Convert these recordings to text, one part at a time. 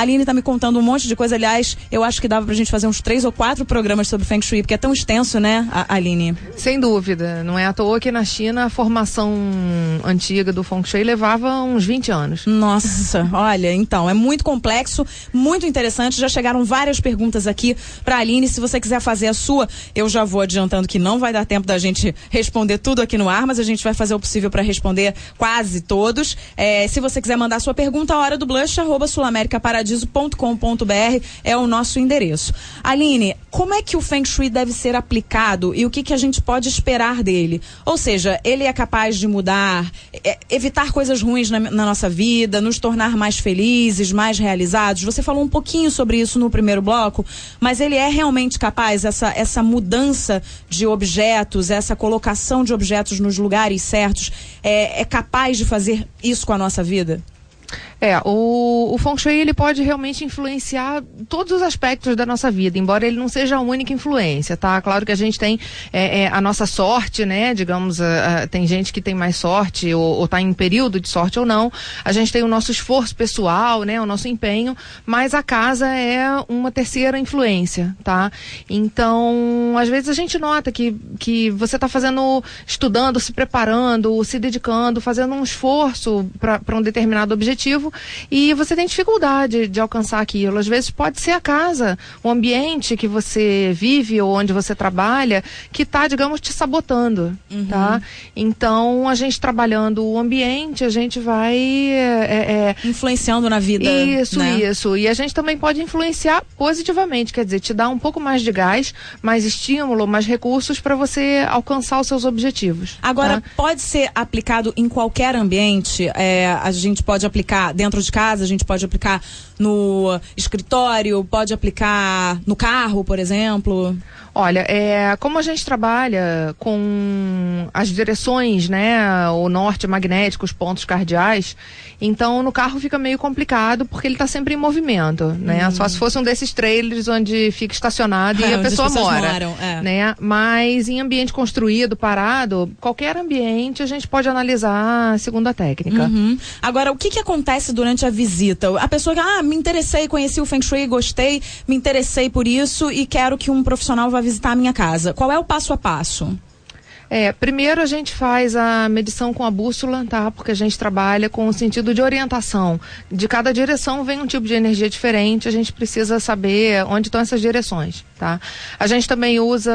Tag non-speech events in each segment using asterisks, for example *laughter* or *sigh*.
A Aline tá me contando um monte de coisa. Aliás, eu acho que dava pra gente fazer uns três ou quatro programas sobre Feng Shui, porque é tão extenso, né, Aline? Sem dúvida. Não é à toa que na China a formação antiga do Feng Shui levava uns 20 anos. Nossa, *laughs* olha, então, é muito complexo, muito interessante. Já chegaram várias perguntas aqui pra Aline. Se você quiser fazer a sua, eu já vou adiantando que não vai dar tempo da gente responder tudo aqui no ar, mas a gente vai fazer o possível para responder quase todos. É, se você quiser mandar sua pergunta, a hora do blush, arroba sulamericaparadiso.com.br é o nosso endereço. Aline, como é que o Feng Shui deve ser aplicado e o que, que a gente pode esperar dele? Ou seja, ele é capaz de mudar, é, evitar coisas ruins na, na nossa vida, nos tornar mais felizes, mais realizados? Você falou um pouquinho sobre isso no primeiro bloco, mas ele é realmente capaz, essa, essa mudança de objetos, essa colocação de objetos nos lugares certos, é, é capaz de fazer isso com a nossa vida? É, o, o Feng Shui ele pode realmente influenciar todos os aspectos da nossa vida, embora ele não seja a única influência, tá? Claro que a gente tem é, é, a nossa sorte, né? Digamos, a, a, tem gente que tem mais sorte ou, está em período de sorte ou não. A gente tem o nosso esforço pessoal, né? O nosso empenho, mas a casa é uma terceira influência, tá? Então, às vezes a gente nota que, que você está fazendo, estudando, se preparando, se dedicando, fazendo um esforço para um determinado objetivo e você tem dificuldade de alcançar aquilo. Às vezes pode ser a casa, o ambiente que você vive ou onde você trabalha que está, digamos, te sabotando, uhum. tá? Então, a gente trabalhando o ambiente, a gente vai... É, é, Influenciando na vida, Isso, né? isso. E a gente também pode influenciar positivamente, quer dizer, te dar um pouco mais de gás, mais estímulo, mais recursos para você alcançar os seus objetivos. Agora, tá? pode ser aplicado em qualquer ambiente? É, a gente pode aplicar dentro de casa, a gente pode aplicar no escritório, pode aplicar no carro, por exemplo? Olha, é, como a gente trabalha com as direções, né, o norte magnético, os pontos cardeais, então no carro fica meio complicado porque ele está sempre em movimento, né? Hum. Só se fosse um desses trailers onde fica estacionado é, e *laughs* a pessoa mora, moram, é. né? Mas em ambiente construído, parado, qualquer ambiente a gente pode analisar segundo a técnica. Uhum. Agora, o que que acontece durante a visita? A pessoa que, ah, me interessei, conheci o Feng Shui, gostei, me interessei por isso e quero que um profissional vá visitar a minha casa. Qual é o passo a passo? É, primeiro a gente faz a medição com a bússola, tá? Porque a gente trabalha com o sentido de orientação. De cada direção vem um tipo de energia diferente, a gente precisa saber onde estão essas direções, tá? A gente também usa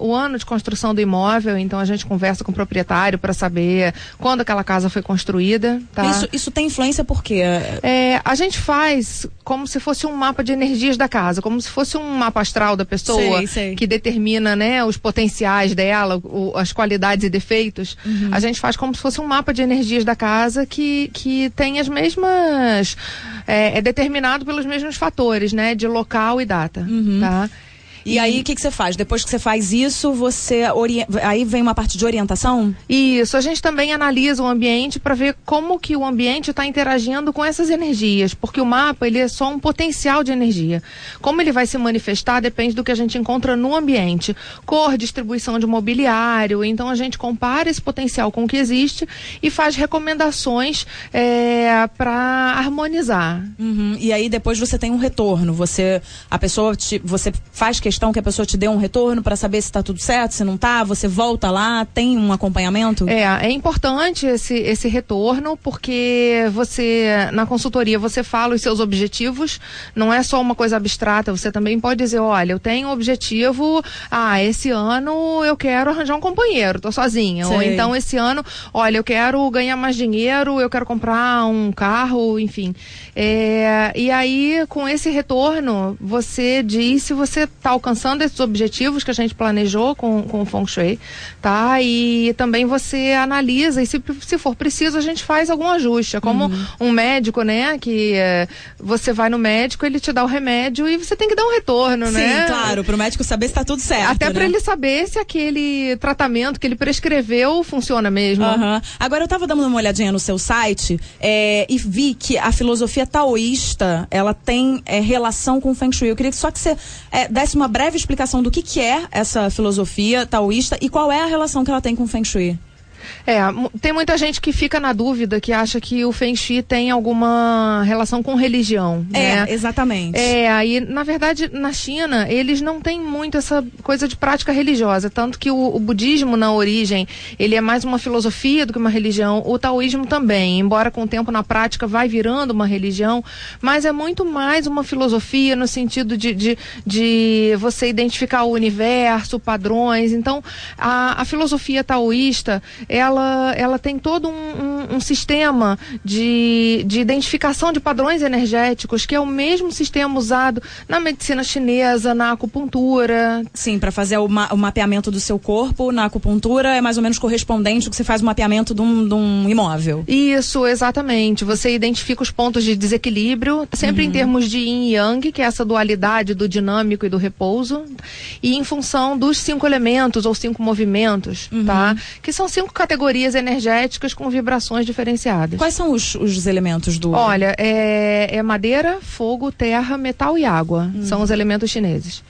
o ano de construção do imóvel, então a gente conversa com o proprietário para saber quando aquela casa foi construída, tá? Isso, isso tem influência por quê? É, a gente faz como se fosse um mapa de energias da casa, como se fosse um mapa astral da pessoa sei, sei. que determina, né, os potenciais dela, o, as qualidades e defeitos, uhum. a gente faz como se fosse um mapa de energias da casa que, que tem as mesmas. É, é determinado pelos mesmos fatores, né? De local e data. Uhum. Tá? E, aí, o que, que você faz? Depois que você faz isso, você ori... aí vem uma parte de orientação? Isso. A gente também analisa o ambiente para ver como que o ambiente está interagindo com essas energias, porque o mapa ele é só um potencial de energia. Como ele vai se manifestar depende do que a gente encontra no ambiente. Cor, distribuição de mobiliário. Então a gente compara esse potencial com o que existe e faz recomendações é, para harmonizar. Uhum. E aí depois você tem um retorno. Você a pessoa te, você faz questão questão que a pessoa te dê um retorno para saber se está tudo certo, se não está, você volta lá, tem um acompanhamento? É, é importante esse, esse retorno, porque você, na consultoria, você fala os seus objetivos, não é só uma coisa abstrata, você também pode dizer, olha, eu tenho um objetivo, ah, esse ano eu quero arranjar um companheiro, tô sozinha. Sei. Ou então esse ano, olha, eu quero ganhar mais dinheiro, eu quero comprar um carro, enfim. É, e aí, com esse retorno, você diz se você está alcançando esses objetivos que a gente planejou com, com o Feng Shui, tá? E também você analisa e se, se for preciso a gente faz algum ajuste. É como uhum. um médico, né? Que é, você vai no médico, ele te dá o remédio e você tem que dar um retorno, Sim, né? Sim, claro, para o médico saber se está tudo certo. Até né? para ele saber se aquele tratamento que ele prescreveu funciona mesmo. Uhum. Agora eu estava dando uma olhadinha no seu site é, e vi que a filosofia taoísta ela tem é, relação com o Feng Shui. Eu queria que só que você é, desse uma breve explicação do que, que é essa filosofia taoísta e qual é a relação que ela tem com o Feng Shui. É, tem muita gente que fica na dúvida, que acha que o Feng Shui tem alguma relação com religião. É, né? exatamente. É, aí, na verdade, na China, eles não têm muito essa coisa de prática religiosa. Tanto que o, o budismo, na origem, ele é mais uma filosofia do que uma religião. O taoísmo também, embora com o tempo na prática vai virando uma religião, mas é muito mais uma filosofia no sentido de, de, de você identificar o universo, padrões. Então, a, a filosofia taoísta, ela, ela tem todo um, um, um sistema de, de identificação de padrões energéticos, que é o mesmo sistema usado na medicina chinesa, na acupuntura. Sim, para fazer o, ma o, mapeamento do seu corpo, na acupuntura é mais ou menos correspondente ao que você faz o mapeamento de um, de um imóvel. Isso, exatamente. Você identifica os pontos de desequilíbrio, sempre uhum. em termos de yin e yang, que é essa dualidade do dinâmico e do repouso, e em função dos cinco elementos ou cinco movimentos, uhum. tá? Que são cinco categorias energéticas com vibrações diferenciadas. Quais são os, os elementos do. Olha, é, é madeira, fogo, terra, metal e água. Uhum. São os elementos chineses.